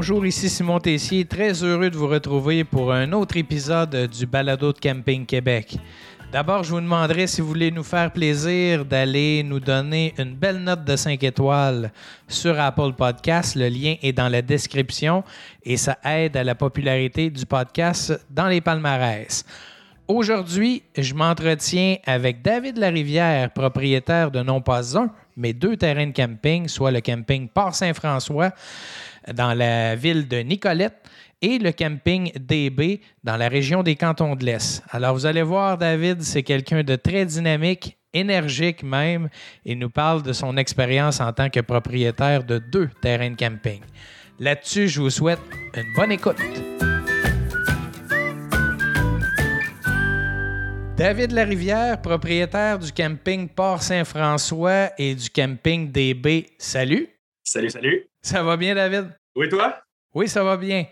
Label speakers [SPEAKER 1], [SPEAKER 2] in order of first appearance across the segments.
[SPEAKER 1] bonjour, ici Simon Tessier, très heureux de vous retrouver pour un autre épisode du Balado de Camping Québec. D'abord, je vous demanderai si vous voulez nous faire plaisir d'aller nous donner une belle note de 5 étoiles sur Apple Podcast. Le lien est dans la description et ça aide à la popularité du podcast dans les palmarès. Aujourd'hui, je m'entretiens avec David Larivière, propriétaire de non pas un, mais deux terrains de camping, soit le camping Port-Saint-François dans la ville de Nicolette et le camping DB dans la région des cantons de l'Est. Alors, vous allez voir, David, c'est quelqu'un de très dynamique, énergique même, et nous parle de son expérience en tant que propriétaire de deux terrains de camping. Là-dessus, je vous souhaite une bonne écoute. David Larivière, propriétaire du camping Port-Saint-François et du camping DB. Salut.
[SPEAKER 2] Salut, salut.
[SPEAKER 1] Ça va bien, David?
[SPEAKER 2] Oui, toi?
[SPEAKER 1] Oui, ça va bien.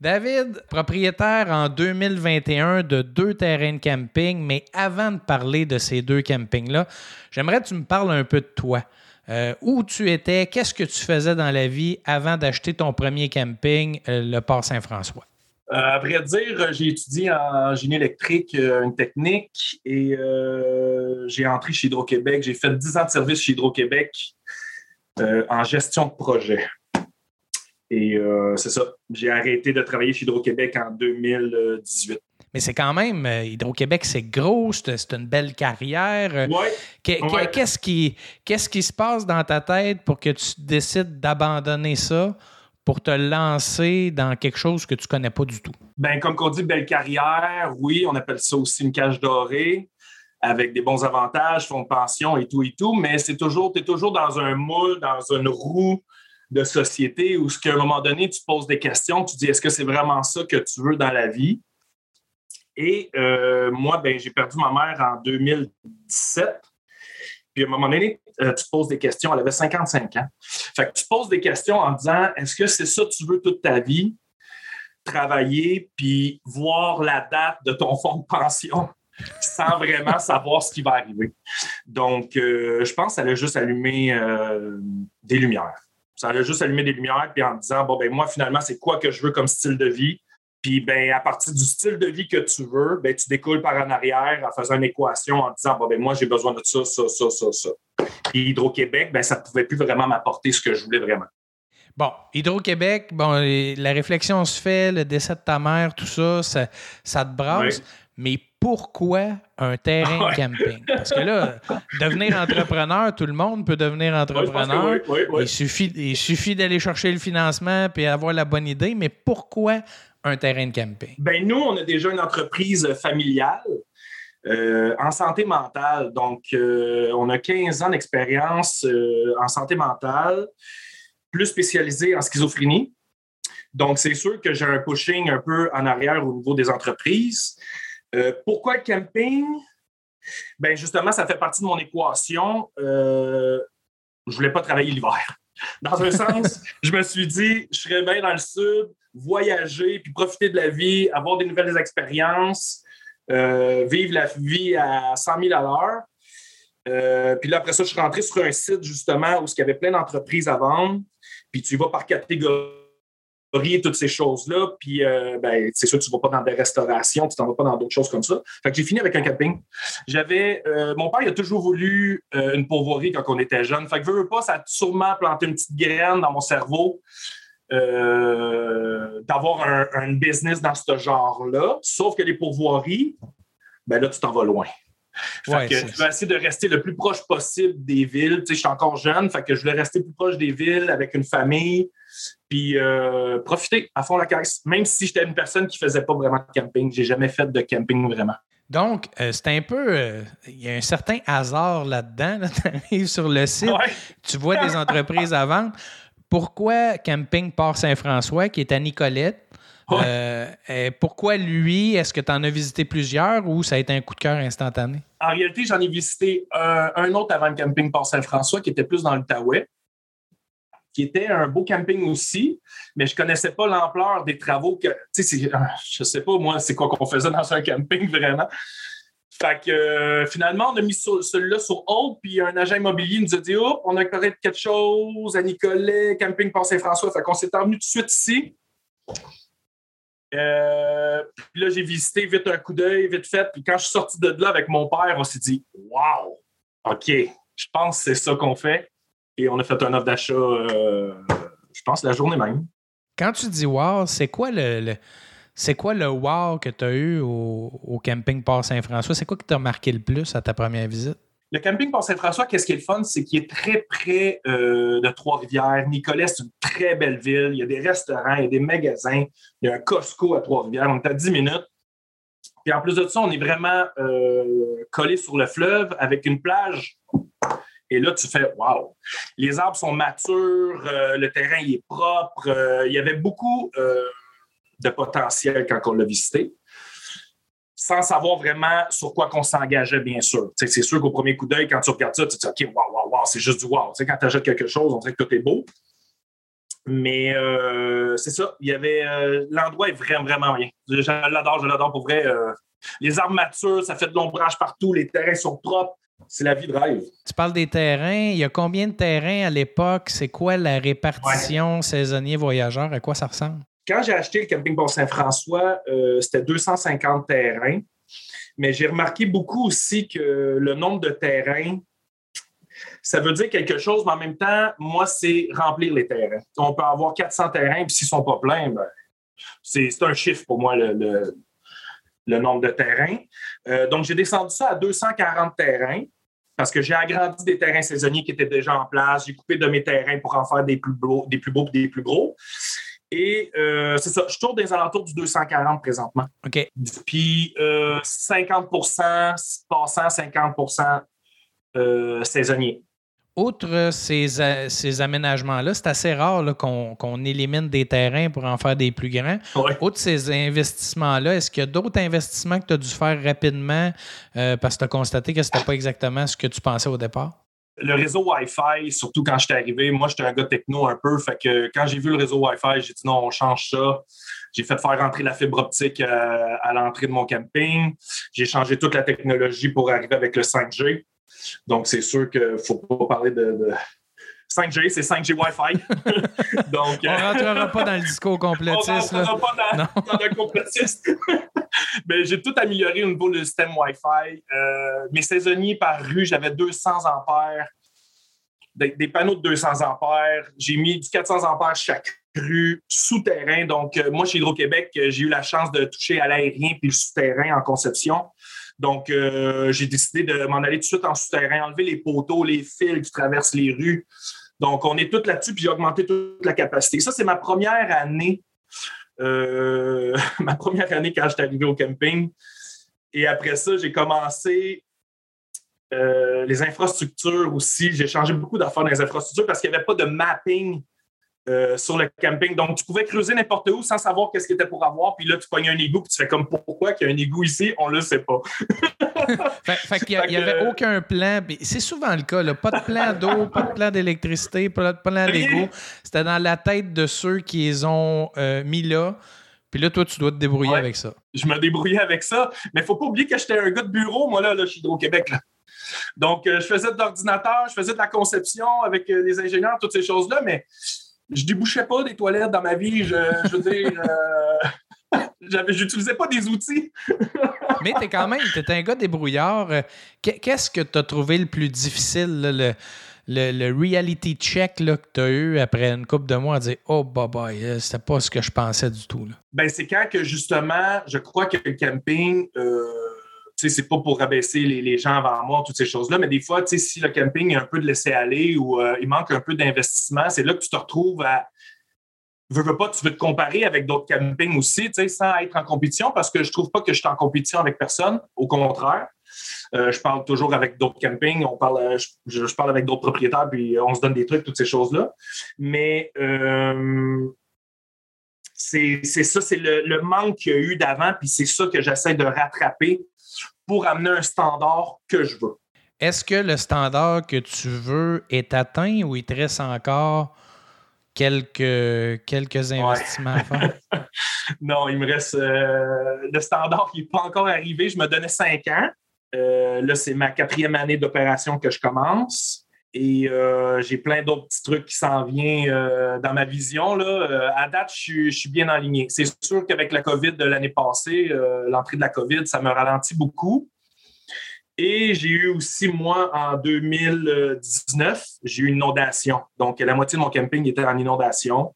[SPEAKER 1] David, propriétaire en 2021 de deux terrains de camping, mais avant de parler de ces deux campings-là, j'aimerais que tu me parles un peu de toi. Euh, où tu étais, qu'est-ce que tu faisais dans la vie avant d'acheter ton premier camping, euh, le Port Saint-François?
[SPEAKER 2] Euh, à vrai dire, j'ai étudié en génie électrique, une technique, et j'ai entré chez Hydro-Québec. J'ai fait 10 ans de service chez Hydro-Québec en gestion de projet. Et euh, c'est ça. J'ai arrêté de travailler chez Hydro-Québec en 2018.
[SPEAKER 1] Mais c'est quand même, euh, Hydro-Québec, c'est gros, c'est une belle carrière.
[SPEAKER 2] Oui.
[SPEAKER 1] Qu'est-ce qui, se passe dans ta tête pour que tu décides d'abandonner ça pour te lancer dans quelque chose que tu ne connais pas du tout?
[SPEAKER 2] Ben, comme on dit, belle carrière, oui, on appelle ça aussi une cage dorée avec des bons avantages, fonds de pension et tout et tout, mais c'est toujours, tu es toujours dans un moule, dans une roue de société où, à un moment donné, tu poses des questions, tu dis est-ce que c'est vraiment ça que tu veux dans la vie? Et euh, moi, ben, j'ai perdu ma mère en 2017. Puis à un moment donné, euh, tu poses des questions. Elle avait 55 ans. Fait que tu poses des questions en disant est-ce que c'est ça que tu veux toute ta vie? Travailler puis voir la date de ton fonds de pension sans vraiment savoir ce qui va arriver. Donc, euh, je pense qu'elle a juste allumé des lumières. Ça a juste allumé des lumières, puis en disant, bon, ben moi, finalement, c'est quoi que je veux comme style de vie? Puis, ben, à partir du style de vie que tu veux, ben, tu découles par en arrière en faisant une équation en disant, bon, ben, moi, j'ai besoin de ça, ça, ça, ça, ça. Puis, Hydro-Québec, ben, ça ne pouvait plus vraiment m'apporter ce que je voulais vraiment.
[SPEAKER 1] Bon, Hydro-Québec, bon, la réflexion se fait, le décès de ta mère, tout ça, ça, ça te brasse. Mais pourquoi un terrain de camping? Parce que là, devenir entrepreneur, tout le monde peut devenir entrepreneur. il suffit, il suffit d'aller chercher le financement et avoir la bonne idée, mais pourquoi un terrain de camping?
[SPEAKER 2] Ben nous, on a déjà une entreprise familiale. Euh, en santé mentale. Donc, euh, on a 15 ans d'expérience euh, en santé mentale, plus spécialisée en schizophrénie. Donc, c'est sûr que j'ai un pushing un peu en arrière au niveau des entreprises. Euh, pourquoi le camping? Ben justement, ça fait partie de mon équation. Euh, je voulais pas travailler l'hiver. Dans un sens, je me suis dit, je serais bien dans le sud, voyager, puis profiter de la vie, avoir des nouvelles expériences, euh, vivre la vie à 100 000 à l'heure. puis là, après ça, je suis rentré sur un site justement où il y avait plein d'entreprises à vendre. Puis tu vas par catégorie toutes ces choses-là. Puis, euh, ben, c'est sûr, tu ne vas pas dans des restaurations, tu t'en vas pas dans d'autres choses comme ça. Fait que j'ai fini avec un camping. J'avais, euh, mon père, il a toujours voulu euh, une pourvoirie quand on était jeune. Fait que veux, veux pas, ça a sûrement planté une petite graine dans mon cerveau. d'avoir un, business dans ce genre-là. Sauf que les pourvoiries, ben là, tu t'en vas loin. Fait que tu vas essayer de rester le plus proche possible des villes. Tu sais, je suis encore jeune, fait que je voulais rester plus proche des villes avec une famille, puis euh, profiter à fond la caisse. Même si j'étais une personne qui faisait pas vraiment de camping, j'ai jamais fait de camping vraiment.
[SPEAKER 1] Donc, euh, c'est un peu. Euh, il y a un certain hasard là-dedans. tu arrives sur le site, tu vois des entreprises à vendre. Pourquoi Camping Port Saint-François, qui est à Nicolette, pourquoi lui? Est-ce que tu en as visité plusieurs ou ça a été un coup de cœur instantané?
[SPEAKER 2] En réalité, j'en ai visité un, autre avant le camping Port Saint-François qui était plus dans l'Outaouais qui était un beau camping aussi, mais je ne connaissais pas l'ampleur des travaux que, tu sais, je ne sais pas, moi, c'est quoi qu'on faisait dans un camping vraiment. Fait que euh, finalement, on a mis celui-là sur hold, puis un agent immobilier nous a dit Oh, on a de quelque chose à Nicolet, Camping Port Saint-François. Fait qu'on s'est revenu tout de suite ici. Euh, puis là, j'ai visité vite un coup d'œil, vite fait. Puis quand je suis sorti de là avec mon père, on s'est dit Wow, OK, je pense que c'est ça qu'on fait. Et on a fait un offre d'achat, euh, je pense, la journée même.
[SPEAKER 1] Quand tu dis wow, c'est quoi le, c'est quoi le wow que tu as eu au, camping Port Saint-François? C'est quoi qui t'a marqué le plus à ta première visite?
[SPEAKER 2] Le camping Port Saint-François, qu'est-ce qui est le fun? C'est qu'il est très près euh, de Trois-Rivières. Nicolet, c'est une très belle ville. Il y a des restaurants, il y a des magasins, il y a un Costco à Trois-Rivières. On est à 10 minutes. Puis en plus de ça, on est vraiment euh, collé sur le fleuve avec une plage. Et là, tu fais Wow! Les arbres sont matures, euh, le terrain est propre. il y avait beaucoup de potentiel quand on l'a visité, sans savoir vraiment sur quoi qu'on s'engageait, bien sûr. c'est sûr qu'au premier coup d'œil, quand tu regardes ça, tu te dis OK, wow, wow, wow, c'est juste du wow. quand tu achètes quelque chose, on dirait que tout est beau. Mais euh, c'est ça, il y avait euh, l'endroit est vraiment, vraiment bien. Je l'adore, je l'adore pour vrai. Euh, les arbres matures, ça fait de l'ombrage partout, les terrains sont propres. C'est la vie de rêve.
[SPEAKER 1] Tu parles des terrains. Il y a combien de terrains à l'époque? C'est quoi la répartition saisonnier-voyageur? À quoi ça ressemble?
[SPEAKER 2] Quand j'ai acheté le camping Port Saint-François, euh, c'était 250 terrains. Mais j'ai remarqué beaucoup aussi que le nombre de terrains, ça veut dire quelque chose, mais en même temps, moi, c'est remplir les terrains. On peut avoir 400 terrains, puis s'ils ne sont pas pleins, ben, c'est un chiffre pour moi, le, nombre de terrains. Euh, donc, j'ai descendu ça à 240 terrains parce que j'ai agrandi des terrains saisonniers qui étaient déjà en place. J'ai coupé de mes terrains pour en faire des plus beaux, des plus beaux et des plus gros. Et euh, c'est ça, je tourne des alentours du 240 présentement.
[SPEAKER 1] OK.
[SPEAKER 2] Puis 50% euh, passant, 50% euh, saisonniers.
[SPEAKER 1] Outre ces, ces aménagements-là, c'est assez rare qu'on élimine des terrains pour en faire des plus grands. Outre ces investissements-là, est-ce qu'il y a d'autres investissements que tu as dû faire rapidement parce que tu as constaté que ce n'était pas exactement ce que tu pensais au départ?
[SPEAKER 2] le réseau Wi-Fi, surtout quand j'étais arrivé, moi, j'étais un gars techno un peu. Fait que quand j'ai vu le réseau Wi-Fi, j'ai dit non, on change ça. J'ai fait faire rentrer la fibre optique euh, à, l'entrée de mon camping. J'ai changé toute la technologie pour arriver avec le 5G. Donc, c'est sûr qu'il ne faut pas parler de, 5G, c'est 5G Wi-Fi.
[SPEAKER 1] Donc, on ne rentrera pas dans le discours complétiste.
[SPEAKER 2] On ne rentrera pas dans, dans le complétiste. Mais j'ai tout amélioré au niveau du système Wi-Fi. Euh, mes saisonniers par rue, j'avais 200 ampères, des, panneaux de 200 ampères. J'ai mis du 400 ampères chaque rue, souterrain. Donc, euh, moi, chez Hydro-Québec, euh, j'ai eu la chance de toucher à l'aérien puis le souterrain en conception. Donc, j'ai décidé de m'en aller tout de suite en souterrain, enlever les poteaux, les fils qui traversent les rues. Donc, on est tout là-dessus, puis j'ai augmenté toute la capacité. Ça, c'est ma première année euh, ma première année quand j'étais arrivé au camping. Et après ça, j'ai commencé euh, les infrastructures aussi. J'ai changé beaucoup d'affaires dans les infrastructures parce qu'il n'y avait pas de mapping euh, sur le camping. Donc, tu pouvais creuser n'importe où sans savoir qu'est-ce qu'il était pour avoir. Puis là, tu pognes un égout, puis tu fais comme pourquoi qu'il y a un égout ici, on ne le sait pas.
[SPEAKER 1] fait, qu'il n'y avait aucun plan. C'est souvent le cas, là. pas de plan d'eau, pas de plan d'électricité, pas de plan d'égout. C'était dans la tête de ceux qui les ont euh, mis là. Puis là, toi, tu dois te débrouiller avec ça.
[SPEAKER 2] Je me débrouillais avec ça. Mais il ne faut pas oublier que j'étais un gars de bureau, moi, là, là chez Hydro-Québec. Donc, euh, je faisais de l'ordinateur, je faisais de la conception avec les ingénieurs, toutes ces choses-là, mais je débouchais pas des toilettes dans ma vie. Je, veux dire, euh, j'utilisais pas des outils.
[SPEAKER 1] Mais tu es quand même, tu un gars débrouillard. Qu'est-ce que tu as trouvé le plus difficile, le, reality check là, que tu as eu après une couple de mois à dire Oh, bah, bah, c'était pas ce que je pensais du tout.
[SPEAKER 2] Ben, c'est quand que justement, je crois que le camping. Euh, c'est pas pour rabaisser les, gens avant moi, toutes ces choses-là, mais des fois, si le camping est un peu de laisser aller ou euh, il manque un peu d'investissement, c'est là que tu te retrouves à. Veux, veux pas, tu veux te comparer avec d'autres campings aussi, sans être en compétition, parce que je trouve pas que je suis en compétition avec personne. Au contraire. Euh, je parle toujours avec d'autres campings, on parle, euh, je, parle avec d'autres propriétaires, puis on se donne des trucs, toutes ces choses-là. Mais c'est ça, c'est le, le, manque qu'il y a eu d'avant, puis c'est ça que j'essaie de rattraper pour amener un standard que je veux.
[SPEAKER 1] Est-ce que le standard que tu veux est atteint ou il te reste encore quelques, quelques investissements à faire?
[SPEAKER 2] non, il me reste. Euh, le standard qui n'est pas encore arrivé. Je me donnais cinq ans. là, c'est ma quatrième année d'opération que je commence. Et j'ai plein d'autres petits trucs qui s'en viennent dans ma vision. Là. à date, je suis, bien aligné. C'est sûr qu'avec la COVID de l'année passée, l'entrée de la COVID, ça me ralentit beaucoup. Et j'ai eu aussi, moi, en 2019, j'ai eu une inondation. Donc, la moitié de mon camping était en inondation.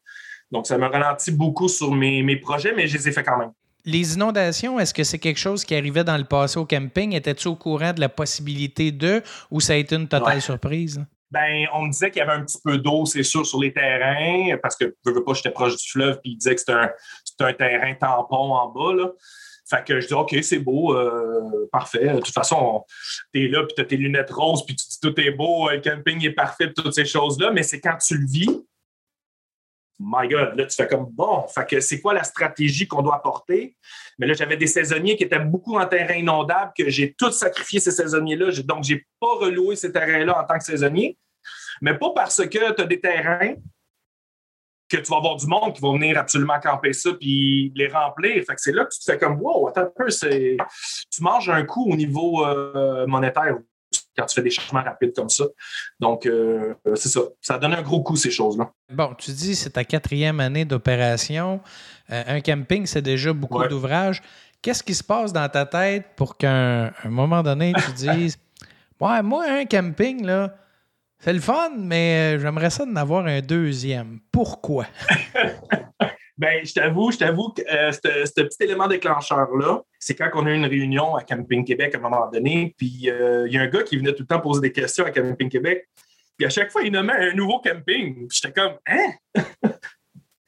[SPEAKER 2] Donc, ça me ralentit beaucoup sur mes, mes projets, mais je les ai fait quand même.
[SPEAKER 1] Les inondations, est-ce que c'est quelque chose qui arrivait dans le passé au camping? Étais-tu au courant de la possibilité de ou ça a été une totale surprise?
[SPEAKER 2] Ben, on me disait qu'il y avait un petit peu d'eau, c'est sûr, sur les terrains, parce que je veux pas, j'étais proche du fleuve, puis il disait que c'était un, un, terrain tampon en bas. Là. Fait que je dis, OK, c'est beau, euh, parfait. De toute façon, tu es là, puis tu as tes lunettes roses, puis tu dis, tout est beau, le camping est parfait, toutes ces choses-là. Mais c'est quand tu le vis, my God, là, tu fais comme, bon, fait que c'est quoi la stratégie qu'on doit apporter? Mais là, j'avais des saisonniers qui étaient beaucoup en terrain inondable, que j'ai tout sacrifié ces saisonniers-là. Donc, je n'ai pas reloué ces terrains-là en tant que saisonnier. Mais pas parce que tu as des terrains que tu vas avoir du monde qui va venir absolument camper ça puis les remplir. Fait que c'est là que tu te fais comme wow, attends un peu, tu manges un coup au niveau euh, monétaire quand tu fais des changements rapides comme ça. Donc, euh, c'est ça. Ça donne un gros coup, ces choses-là.
[SPEAKER 1] Bon, tu dis c'est ta quatrième année d'opération. Euh, un camping, c'est déjà beaucoup d'ouvrages. Qu'est-ce qui se passe dans ta tête pour qu'à un moment donné, tu dises Ouais, moi, un camping, là, c'est le fun, mais euh, j'aimerais ça d'en avoir un deuxième. Pourquoi?
[SPEAKER 2] ben, je t'avoue, je t'avoue que euh, ce petit élément déclencheur-là, c'est quand on a eu une réunion à Camping Québec à un moment donné, puis euh, il y a un gars qui venait tout le temps poser des questions à Camping Québec, puis à chaque fois, il nommait un nouveau camping. Puis j'étais comme, hein?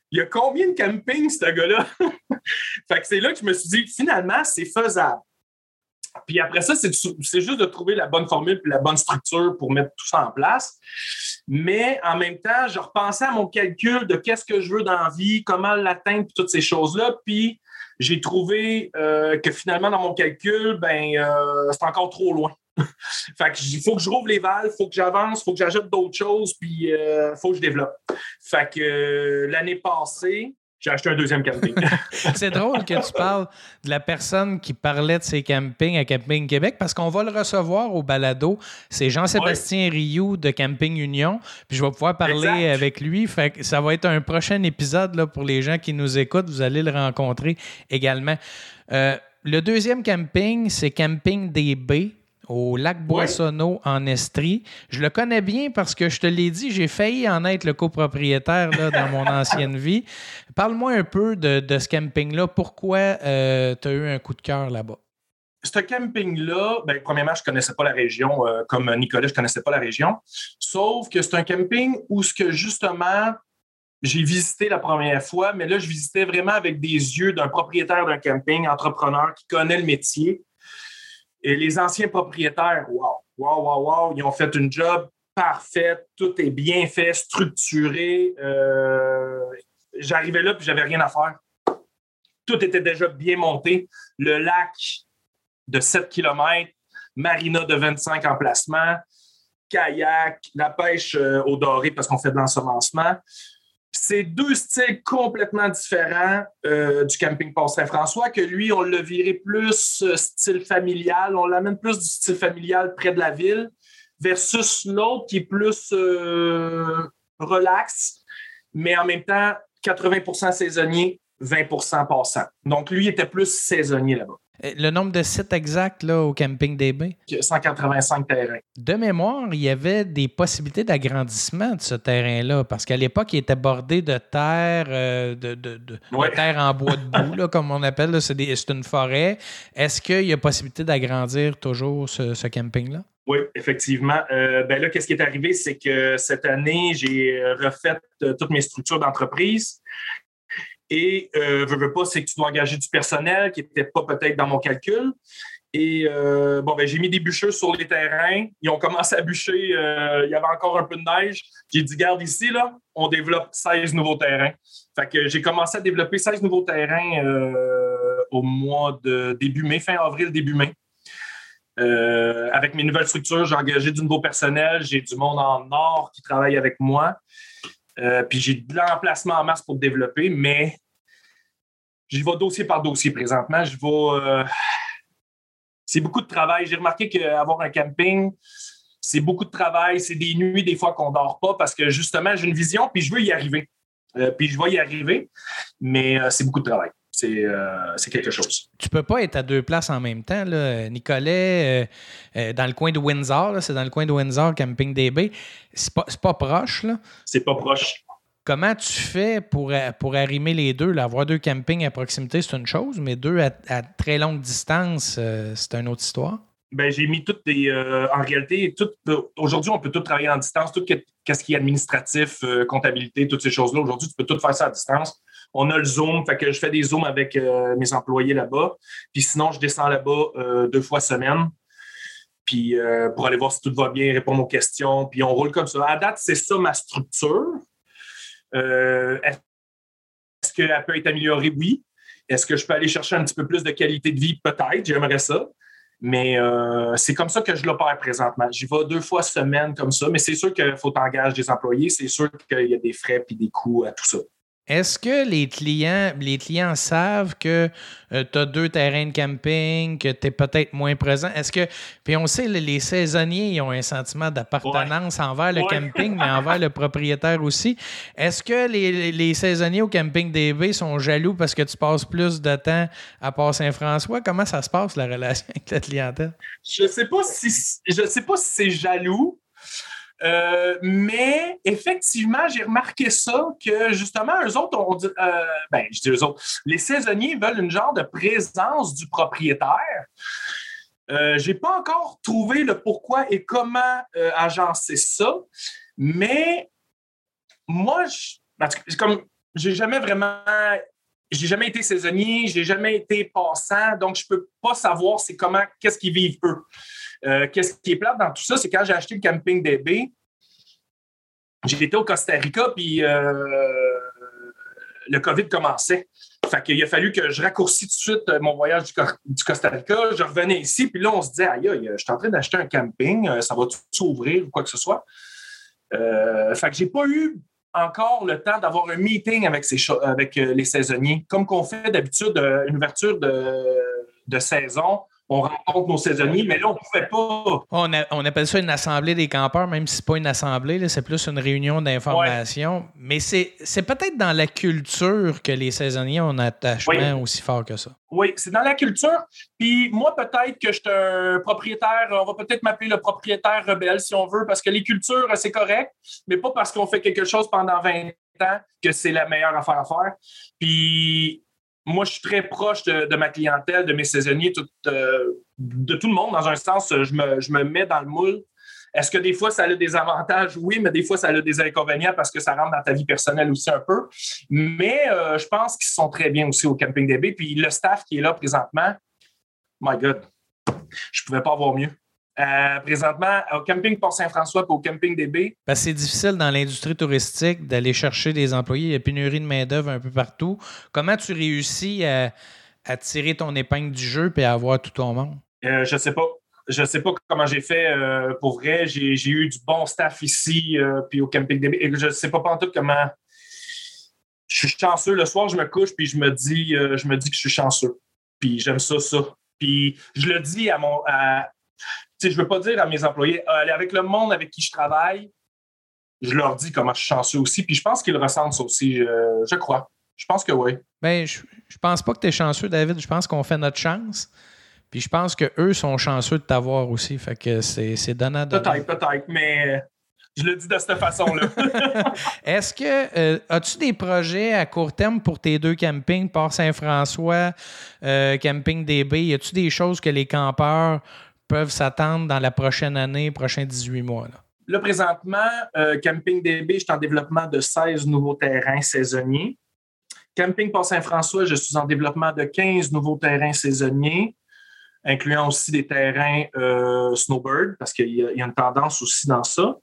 [SPEAKER 2] il y a combien de campings, ce gars-là? fait que c'est là que je me suis dit, finalement, c'est faisable. Puis après ça, c'est juste de trouver la bonne formule et la bonne structure pour mettre tout ça en place. Mais en même temps, je repensais à mon calcul de qu'est-ce que je veux dans la vie, comment l'atteindre, toutes ces choses-là. Puis j'ai trouvé euh, que finalement, dans mon calcul, ben, euh, c'est encore trop loin. fait que faut que je rouvre les valves, faut que j'avance, faut que j'ajoute d'autres choses, puis il euh, faut que je développe. Fait que l'année passée, j'ai acheté un deuxième camping.
[SPEAKER 1] c'est drôle que tu parles de la personne qui parlait de ses campings à Camping Québec parce qu'on va le recevoir au balado. C'est Jean-Sébastien Rioux de Camping Union. Puis je vais pouvoir parler avec lui. Fait ça va être un prochain épisode là, pour les gens qui nous écoutent. Vous allez le rencontrer également. Euh, le deuxième camping, c'est Camping des Baies au lac Boissonneau en Estrie. Je le connais bien parce que je te l'ai dit, j'ai failli en être le copropriétaire dans mon ancienne vie. Parle-moi un peu de, ce camping-là. Pourquoi euh, tu as eu un coup de cœur là-bas?
[SPEAKER 2] Ce camping-là, ben, premièrement, je ne connaissais pas la région. Euh, comme Nicolas, je ne connaissais pas la région. Sauf que c'est un camping où ce que justement, j'ai visité la première fois, mais là, je visitais vraiment avec des yeux d'un propriétaire d'un camping, entrepreneur qui connaît le métier et les anciens propriétaires, wow, wow, wow, ils ont fait une job parfaite, tout est bien fait, structuré. Euh, j'arrivais là puis j'avais rien à faire. Tout était déjà bien monté. Le lac de 7 km, marina de 25 emplacements, kayak, la pêche euh, au doré parce qu'on fait de l'ensemencement. C'est deux styles complètement différents euh, du camping Port Saint-François, que lui, on l'a viré plus euh, style familial, on l'amène plus du style familial près de la ville, versus l'autre qui est plus euh, relax, mais en même temps 80% saisonnier, 20% passant. Donc lui était plus saisonnier là-bas.
[SPEAKER 1] Le nombre de sites exacts là, au camping des Bains?
[SPEAKER 2] 185 terrains.
[SPEAKER 1] De mémoire, il y avait des possibilités d'agrandissement de ce terrain-là, parce qu'à l'époque, il était bordé de terre, euh, de, terre en bois de boue, comme on appelle. C'est une forêt. Est-ce qu'il y a possibilité d'agrandir toujours ce, camping-là?
[SPEAKER 2] Oui, effectivement. Euh, ben là, qu'est-ce qui est arrivé, c'est que cette année, j'ai refait euh, toutes mes structures d'entreprise. Et euh, veux, veux pas, c'est que tu dois engager du personnel qui n'était pas peut-être dans mon calcul. Et euh, bon, ben, j'ai mis des bûcheux sur les terrains. Ils ont commencé à bûcher. Euh, il y avait encore un peu de neige. J'ai dit, garde ici, là, on développe 16 nouveaux terrains. Fait que j'ai commencé à développer 16 nouveaux terrains euh, au mois de début mai, fin avril, début mai. avec mes nouvelles structures, j'ai engagé du nouveau personnel. J'ai du monde en or qui travaille avec moi. Puis j'ai de l'emplacement en masse pour développer, mais j'y vais dossier par dossier présentement. Je vais, C'est beaucoup de travail. J'ai remarqué qu'avoir un camping, c'est beaucoup de travail. C'est des nuits, des fois, qu'on ne dort pas parce que justement, j'ai une vision puis je veux y arriver. Euh, puis je vais y arriver, mais euh, c'est beaucoup de travail. Euh, c'est quelque chose.
[SPEAKER 1] Tu peux pas être à deux places en même temps. Là. Nicolet, dans le coin de Windsor, c'est dans le coin de Windsor, Camping DB. C'est pas, pas proche. là.
[SPEAKER 2] C'est pas proche.
[SPEAKER 1] Comment tu fais pour, pour arrimer les deux? Là? Avoir deux campings à proximité, c'est une chose, mais deux à, très longue distance, c'est une autre histoire.
[SPEAKER 2] Ben, j'ai mis toutes des. en réalité, aujourd'hui, on peut tout travailler en distance. Tout ce qui est administratif, comptabilité, toutes ces choses-là. Aujourd'hui, tu peux tout faire ça à distance on a le Zoom, fait que je fais des Zooms avec euh, mes employés là-bas. Puis sinon, je descends là-bas euh, deux fois semaine. Puis euh, pour aller voir si tout va bien, répondre aux questions. Puis on roule comme ça. À date, c'est ça ma structure. Est-ce qu'elle peut être améliorée? Oui. Est-ce que je peux aller chercher un petit peu plus de qualité de vie? Peut-être, j'aimerais ça. Mais c'est comme ça que je l'opère présentement. J'y vais deux fois semaine comme ça, mais c'est sûr qu'il faut engager des employés, c'est sûr qu'il y a des frais et des coûts à tout ça.
[SPEAKER 1] Est-ce que les clients, les clients savent que euh, tu as deux terrains de camping, que tu es peut-être moins présent? Est-ce que. Puis on sait, les saisonniers ils ont un sentiment d'appartenance envers le camping, mais envers le propriétaire aussi. Est-ce que les, saisonniers au camping DB sont jaloux parce que tu passes plus de temps à Port-Saint-François? Comment ça se passe, la relation avec la clientèle?
[SPEAKER 2] Je sais pas si je sais pas si c'est jaloux. Euh, mais effectivement, j'ai remarqué ça, que justement, eux autres, on dit, euh, ben, je dis eux autres, les saisonniers veulent une genre de présence du propriétaire. Euh, je n'ai pas encore trouvé le pourquoi et comment agencer ça, mais moi, je, comme j'ai jamais vraiment j'ai jamais été saisonnier, j'ai jamais été passant, donc je peux pas savoir c'est comment, qu'est-ce qu'ils vivent eux. Qu'est-ce qui est plate dans tout ça, c'est quand j'ai acheté le camping DB, j'étais au Costa Rica, puis euh, le COVID commençait. Fait qu'il a fallu que je raccourcis tout de suite euh, mon voyage du, Costa Rica. Je revenais ici, puis là, on se dit, aïe, aïe, je suis en train d'acheter un camping, ça va tout s'ouvrir ou quoi que ce soit? fait que j'ai pas eu encore le temps d'avoir un meeting avec, ces avec les saisonniers, comme qu'on fait d'habitude une ouverture de saison on rencontre nos saisonniers, mais là, on ne pouvait pas.
[SPEAKER 1] On, appelle ça une assemblée des campeurs, même si ce n'est pas une assemblée, c'est plus une réunion d'information. Mais c'est, peut-être dans la culture que les saisonniers ont un attachement aussi fort que ça.
[SPEAKER 2] Oui, c'est dans la culture. Puis moi, peut-être que je suis un propriétaire, on va peut-être m'appeler le propriétaire rebelle si on veut, parce que les cultures, c'est correct, mais pas parce qu'on fait quelque chose pendant 20 ans que c'est la meilleure affaire à faire. Puis moi, je suis très proche de, ma clientèle, de mes saisonniers, euh, de tout le monde. Dans un sens, je me, mets dans le moule. Est-ce que des fois, ça a des avantages? Oui, mais des fois, ça a des inconvénients parce que ça rentre dans ta vie personnelle aussi un peu. Mais euh, je pense qu'ils sont très bien aussi au Camping DB. Puis le staff qui est là présentement, my God, je ne pouvais pas avoir mieux. Euh, présentement, au camping Port-Saint-François et au camping.
[SPEAKER 1] Parce c'est difficile dans l'industrie touristique d'aller chercher des employés. Il y a pénurie de main-d'œuvre un peu partout. Comment tu réussis à, tirer ton épingle du jeu et à avoir tout ton monde?
[SPEAKER 2] Euh, je ne sais pas. Je ne sais pas comment j'ai fait euh, pour vrai. J'ai eu du bon staff ici puis au camping DB. Et je ne sais pas pas tout comment. Je suis chanceux. Le soir, je me couche puis je me dis, je me dis que je suis chanceux. Puis j'aime ça, ça. Puis je le dis à mon, je ne veux pas dire à mes employés, euh, avec le monde avec qui je travaille, je leur dis comment je suis chanceux aussi. Puis je pense qu'ils ressentent ça aussi, je crois. Je pense que oui.
[SPEAKER 1] Ben, je, je pense pas que tu es chanceux, David. Je pense qu'on fait notre chance. Puis je pense qu'eux sont chanceux de t'avoir aussi. Fait que c'est donnant
[SPEAKER 2] Peut-être, peut-être, mais je le dis de cette façon-là.
[SPEAKER 1] Est-ce que euh, as-tu des projets à court terme pour tes deux campings, Port Saint-François, euh, Camping DB? Y a-tu des choses que les campeurs peuvent s'attendre dans la prochaine année, prochains 18 mois?
[SPEAKER 2] Là, présentement, euh, Camping DB, je suis en développement de 16 nouveaux terrains saisonniers. Camping Port-Saint-François, je suis en développement de 15 nouveaux terrains saisonniers, incluant aussi des terrains euh, snowbird, parce qu'il y, a une tendance aussi dans ça.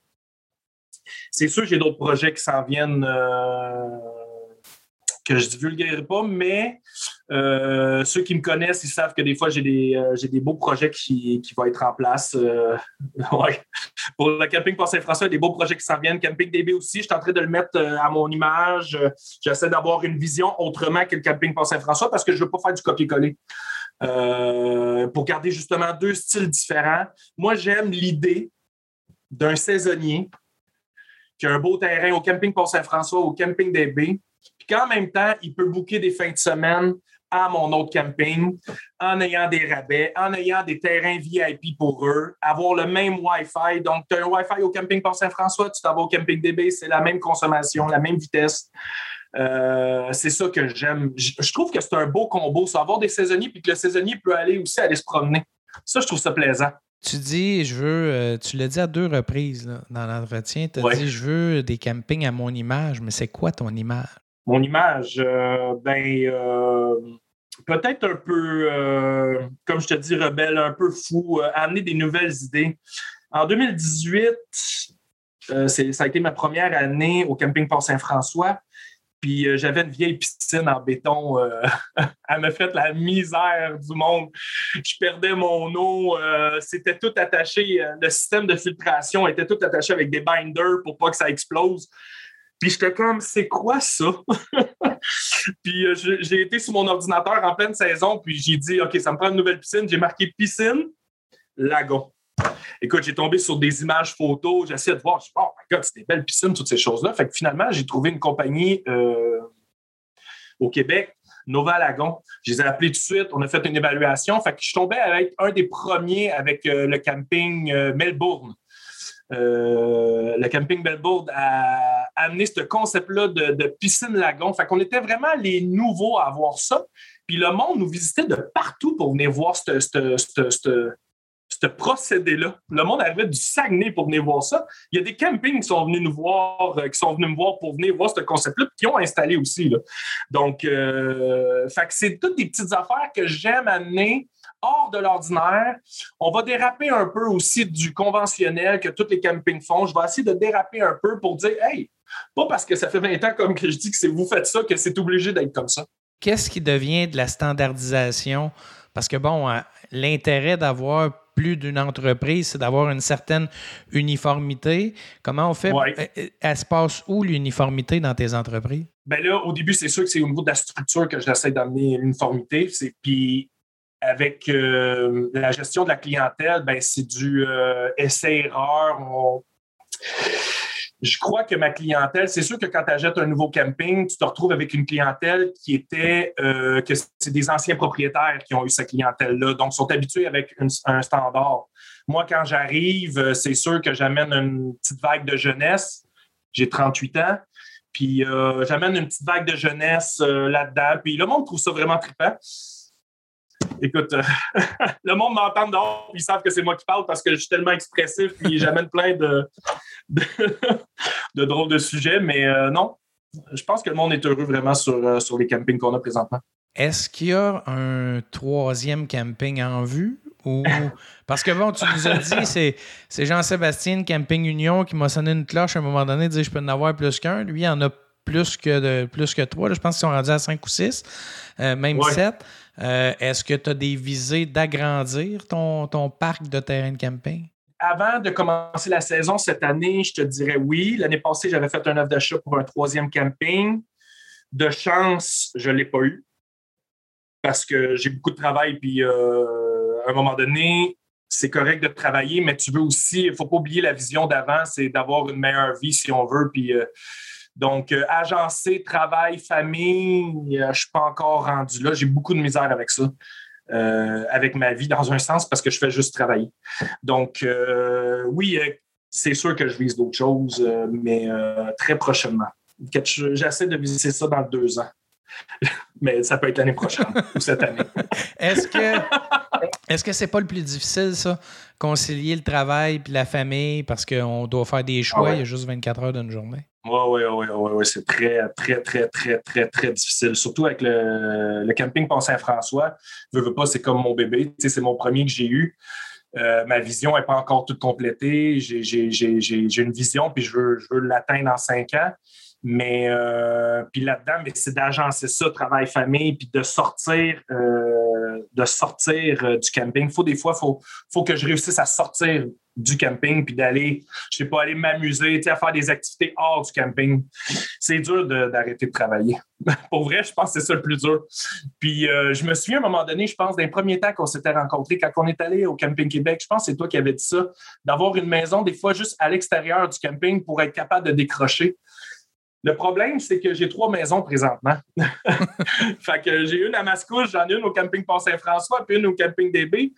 [SPEAKER 2] C'est sûr, j'ai d'autres projets qui s'en viennent euh, que je ne divulguerai pas, mais Euh, ceux qui me connaissent, ils savent que des fois, j'ai des, euh, des beaux projets qui, qui vont être en place. Euh, Pour le camping Port Saint-François, il y a des beaux projets qui s'en viennent. Camping DB aussi, je suis en train de le mettre à mon image. J'essaie d'avoir une vision autrement que le camping Port Saint-François parce que je ne veux pas faire du copier-coller. pour garder justement deux styles différents. Moi, j'aime l'idée d'un saisonnier qui a un beau terrain au camping Port Saint-François, au camping DB, puis qu'en même temps, il peut booker des fins de semaine à mon autre camping en ayant des rabais, en ayant des terrains VIP pour eux, avoir le même Wi-Fi. Donc, tu as un Wi-Fi au camping Port-Saint-François, tu t'en vas au camping DB, c'est la même consommation, la même vitesse. Euh, c'est ça que j'aime. Je trouve que c'est un beau combo, ça, avoir des saisonniers, puis que le saisonnier peut aller aussi aller se promener. Ça, je trouve ça plaisant.
[SPEAKER 1] Tu dis, je veux, euh, tu l'as dit à deux reprises dans l'entretien, tu as dit, je veux des campings à mon image, mais c'est quoi ton image?
[SPEAKER 2] Mon image, euh, ben, peut-être un peu, euh, comme je te dis, rebelle, un peu fou, euh, amener des nouvelles idées. En 2018, euh, ça a été ma première année au camping Port Saint-François. Puis j'avais une vieille piscine en béton. elle m'a fait la misère du monde. Je perdais mon eau. C'était tout attaché. le système de filtration était tout attaché avec des binders pour pas que ça explose. Puis j'étais comme, c'est quoi ça? puis euh, j'ai été sur mon ordinateur en pleine saison, puis j'ai dit, OK, ça me prend une nouvelle piscine. J'ai marqué piscine, lagon. Écoute, j'ai tombé sur des images photos, j'essaie de voir, je dis, oh my God, c'est des belles piscines, toutes ces choses-là. Fait que finalement, j'ai trouvé une compagnie euh, au Québec, Nova Lagon. Je les ai appelés tout de suite, on a fait une évaluation. Fait que je tombais avec un des premiers avec euh, le camping Melbourne. le camping Melbourne à amené ce concept-là de, piscine-lagon. Fait qu'on était vraiment les nouveaux à voir ça. Puis le monde nous visitait de partout pour venir voir ce procédé-là. Le monde arrivait du Saguenay pour venir voir ça. Il y a des campings qui sont venus nous voir, euh, qui sont venus me voir pour venir voir ce concept-là, qui ont installé aussi. Donc, euh, c'est toutes des petites affaires que j'aime amener hors de l'ordinaire. On va déraper un peu aussi du conventionnel que tous les campings font. Je vais essayer de déraper un peu pour dire, hey, pas parce que ça fait 20 ans, comme que je dis, que c'est vous faites ça, que c'est obligé d'être comme ça.
[SPEAKER 1] Qu'est-ce qui devient de la standardisation? Parce que, bon, euh, l'intérêt d'avoir plus d'une entreprise, c'est d'avoir une certaine uniformité. Comment on fait? Euh, euh, elle se passe où l'uniformité dans tes entreprises?
[SPEAKER 2] Bien là, au début, c'est sûr que c'est au niveau de la structure que j'essaie d'amener l'uniformité. Puis avec la gestion de la clientèle, ben, c'est du essai-erreur je crois que ma clientèle, c'est sûr que quand tu achètes un nouveau camping, tu te retrouves avec une clientèle qui était, euh, que c'est des anciens propriétaires qui ont eu cette clientèle-là, donc sont habitués avec un standard. Moi, quand j'arrive, euh, c'est sûr que j'amène une petite vague de jeunesse. J'ai 38 ans. Puis euh, j'amène une petite vague de jeunesse là-dedans. Puis le monde trouve ça vraiment trippant écoute, euh, le monde m'entend dehors, puis ils savent que c'est moi qui parle parce que je suis tellement expressif, puis j'amène plein de, de, drôles de sujets, mais euh, non, je pense que le monde est heureux vraiment sur, euh, sur les campings qu'on a présentement.
[SPEAKER 1] Est-ce qu'il y a un troisième camping en vue? Ou... Parce que bon, tu nous as dit, c'est, c'est Jean-Sébastien Camping Union qui m'a sonné une cloche à un moment donné, dit je peux en avoir plus qu'un. Lui, il en a plus que, de, plus que trois. je pense qu'ils sont rendus à cinq ou six, même sept. Euh, est-ce que tu as des visées d'agrandir ton, ton parc de terrain de camping?
[SPEAKER 2] Avant de commencer la saison cette année, je te dirais oui. L'année passée, j'avais fait un offre d'achat pour un troisième camping. De chance, je ne l'ai pas eu parce que j'ai beaucoup de travail. Puis euh, à un moment donné, c'est correct de travailler, mais tu veux aussi, il ne faut pas oublier la vision d'avant, c'est d'avoir une meilleure vie si on veut. Puis euh, donc, euh, agencé, travail, famille, euh, je ne suis pas encore rendu là. J'ai beaucoup de misère avec ça. Euh, avec ma vie dans un sens parce que je fais juste travailler. Donc, oui, c'est sûr que je vise d'autres choses, mais très prochainement. J'essaie de viser ça dans deux ans. mais ça peut être l'année prochaine ou cette année.
[SPEAKER 1] Est-ce que est-ce que c'est pas le plus difficile, ça, concilier le travail et la famille parce qu'on doit faire des choix, ah il y a juste 24 heures d'une journée?
[SPEAKER 2] Oui, oui, oui, oui, ouais, c'est très, très, très, très, très, très difficile. Surtout avec le, camping Pont Saint-François. Veux, veux pas, c'est comme mon bébé. c'est mon premier que j'ai eu. Euh, ma vision n'est pas encore toute complétée. J'ai une vision, puis je veux, je veux l'atteindre en cinq ans. Mais euh, puis là-dedans, mais c'est d'agencer ça, travail famille, puis de sortir, euh, de sortir du camping. Faut des fois, faut, faut que je réussisse à sortir du camping puis d'aller, je sais pas, aller m'amuser, à faire des activités hors du camping. C'est dur d'arrêter de, travailler. Pour vrai, je pense que c'est ça le plus dur. Puis je me souviens à un moment donné, je pense, d'un premier temps qu'on s'était rencontrés, quand on est allé au Camping Québec, je pense que c'est toi qui avais dit ça, d'avoir une maison des fois juste à l'extérieur du camping pour être capable de décrocher. Le problème, c'est que j'ai trois maisons présentement. fait que j'ai une à Mascouche, j'en ai une au camping Pont-Saint-François, puis une au camping DB.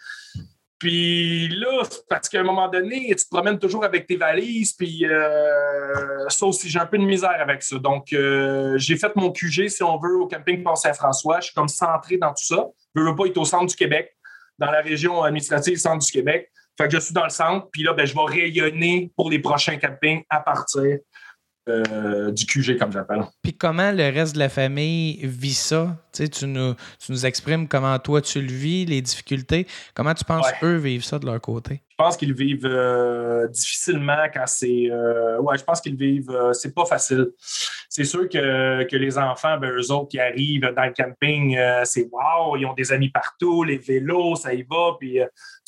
[SPEAKER 2] Puis là, parce qu'à un moment donné, tu te promènes toujours avec tes valises, puis euh, ça aussi, j'ai un peu de misère avec ça. Donc, euh, j'ai fait mon QG, si on veut, au camping Pont-Saint-François. Je suis comme centré dans tout ça. Je veux pas être au centre du Québec, dans la région administrative centre du Québec. Fait que je suis dans le centre, puis là, ben, je vais rayonner pour les prochains campings à partir euh, du QG, comme j'appelle.
[SPEAKER 1] Puis comment le reste de la famille vit ça? Tu, nous, tu nous exprimes comment toi tu le vis, les difficultés. Comment tu penses eux vivent ça de leur côté?
[SPEAKER 2] Je pense qu'ils vivent euh, difficilement quand c'est. Euh, ouais, je pense qu'ils vivent. c'est pas facile. C'est sûr que, que, les enfants, ben, eux autres qui arrivent dans le camping, c'est wow, ils ont des amis partout, les vélos, ça y va, puis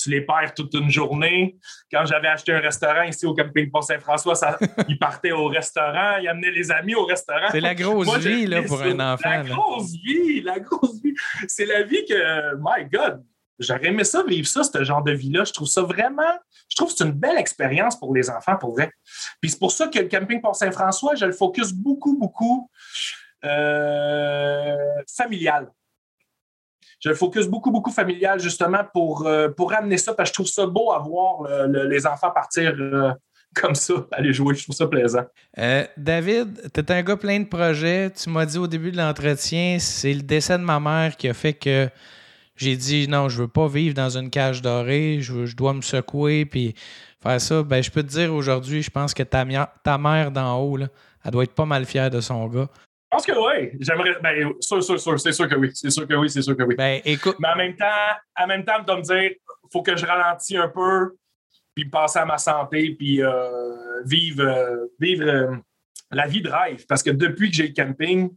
[SPEAKER 2] tu les perds toute une journée. Quand j'avais acheté un restaurant ici au camping Pont-Saint-François, ils partaient au restaurant, ils amenaient les amis au restaurant.
[SPEAKER 1] C'est la grosse vie là, pour un enfant.
[SPEAKER 2] La grosse vie, la grosse vie. C'est la vie que, my God, j'aurais aimé ça, vivre ça, ce genre de vie-là. Je trouve ça vraiment, je trouve que c'est une belle expérience pour les enfants, pour vrai. Puis c'est pour ça que le camping Pont-Saint-François, je le focus beaucoup, beaucoup euh, familial je focus beaucoup, beaucoup familial justement pour, euh, pour amener ça, parce que je trouve ça beau à voir les enfants partir euh, comme ça, aller jouer. Je trouve ça plaisant.
[SPEAKER 1] Euh, David, tu es un gars plein de projets. Tu m'as dit au début de l'entretien, c'est le décès de ma mère qui a fait que j'ai dit non, je veux pas vivre dans une cage dorée, je, je dois me secouer puis faire ça. Ben, je peux te dire aujourd'hui, je pense que ta, ta mère d'en haut, elle doit être pas mal fière de son gars.
[SPEAKER 2] Je pense que oui. J'aimerais. Ben, sûr, sûr, sûr. C'est sûr que oui. C'est sûr que oui. C'est sûr que oui.
[SPEAKER 1] Ben, écoute.
[SPEAKER 2] Mais en même temps, en même temps, de me dire, faut que je ralentis un peu, puis passer à ma santé, puis euh, vivre, euh, vivre euh, la vie de rêve. Parce que depuis que j'ai le camping,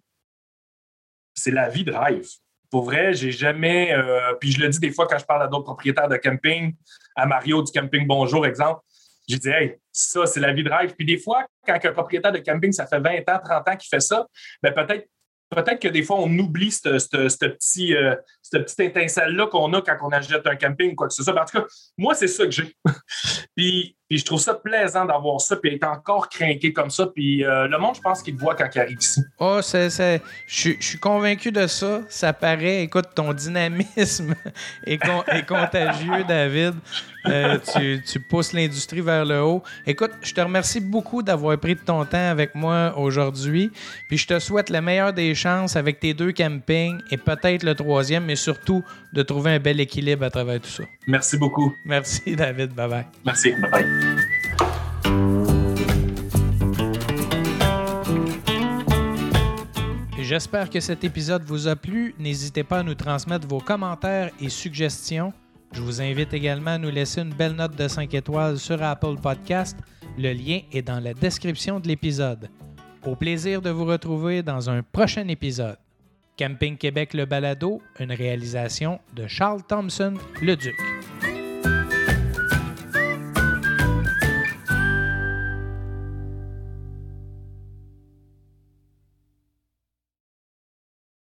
[SPEAKER 2] c'est la vie de rêve. Pour vrai, j'ai jamais. puis je le dis des fois quand je parle à d'autres propriétaires de camping, à Mario du Camping Bonjour, exemple. J'ai dit, hey, ça, c'est la vie de rêve. Puis des fois, quand un propriétaire de camping, ça fait 20 ans, 30 ans qu'il fait ça, bien peut-être peut-être que des fois, on oublie ce petit, euh, cette petite étincelle-là qu'on a quand on achète un camping ou quoi que ce soit. en tout cas, moi, c'est ça que j'ai. puis, je trouve ça plaisant d'avoir ça, puis être encore craqué comme ça. Puis euh, le monde, je pense qu'il te voit quand il arrive ici.
[SPEAKER 1] Oh, c'est, Je, suis convaincu de ça. Ça paraît. Écoute, ton dynamisme est, contagieux, David. Euh, tu, tu, pousses l'industrie vers le haut. Écoute, je te remercie beaucoup d'avoir pris de ton temps avec moi aujourd'hui. Puis je te souhaite le meilleur des chances avec tes deux campings et peut-être le troisième, mais surtout de trouver un bel équilibre à travers tout ça.
[SPEAKER 2] Merci beaucoup.
[SPEAKER 1] Merci, David. Bye bye.
[SPEAKER 2] Merci. Bye bye.
[SPEAKER 1] J'espère que cet épisode vous a plu. N'hésitez pas à nous transmettre vos commentaires et suggestions. Je vous invite également à nous laisser une belle note de 5 étoiles sur Apple Podcast. Le lien est dans la description de l'épisode. Au plaisir de vous retrouver dans un prochain épisode. Camping Québec Le Balado, une réalisation de Charles Thompson, le Duc.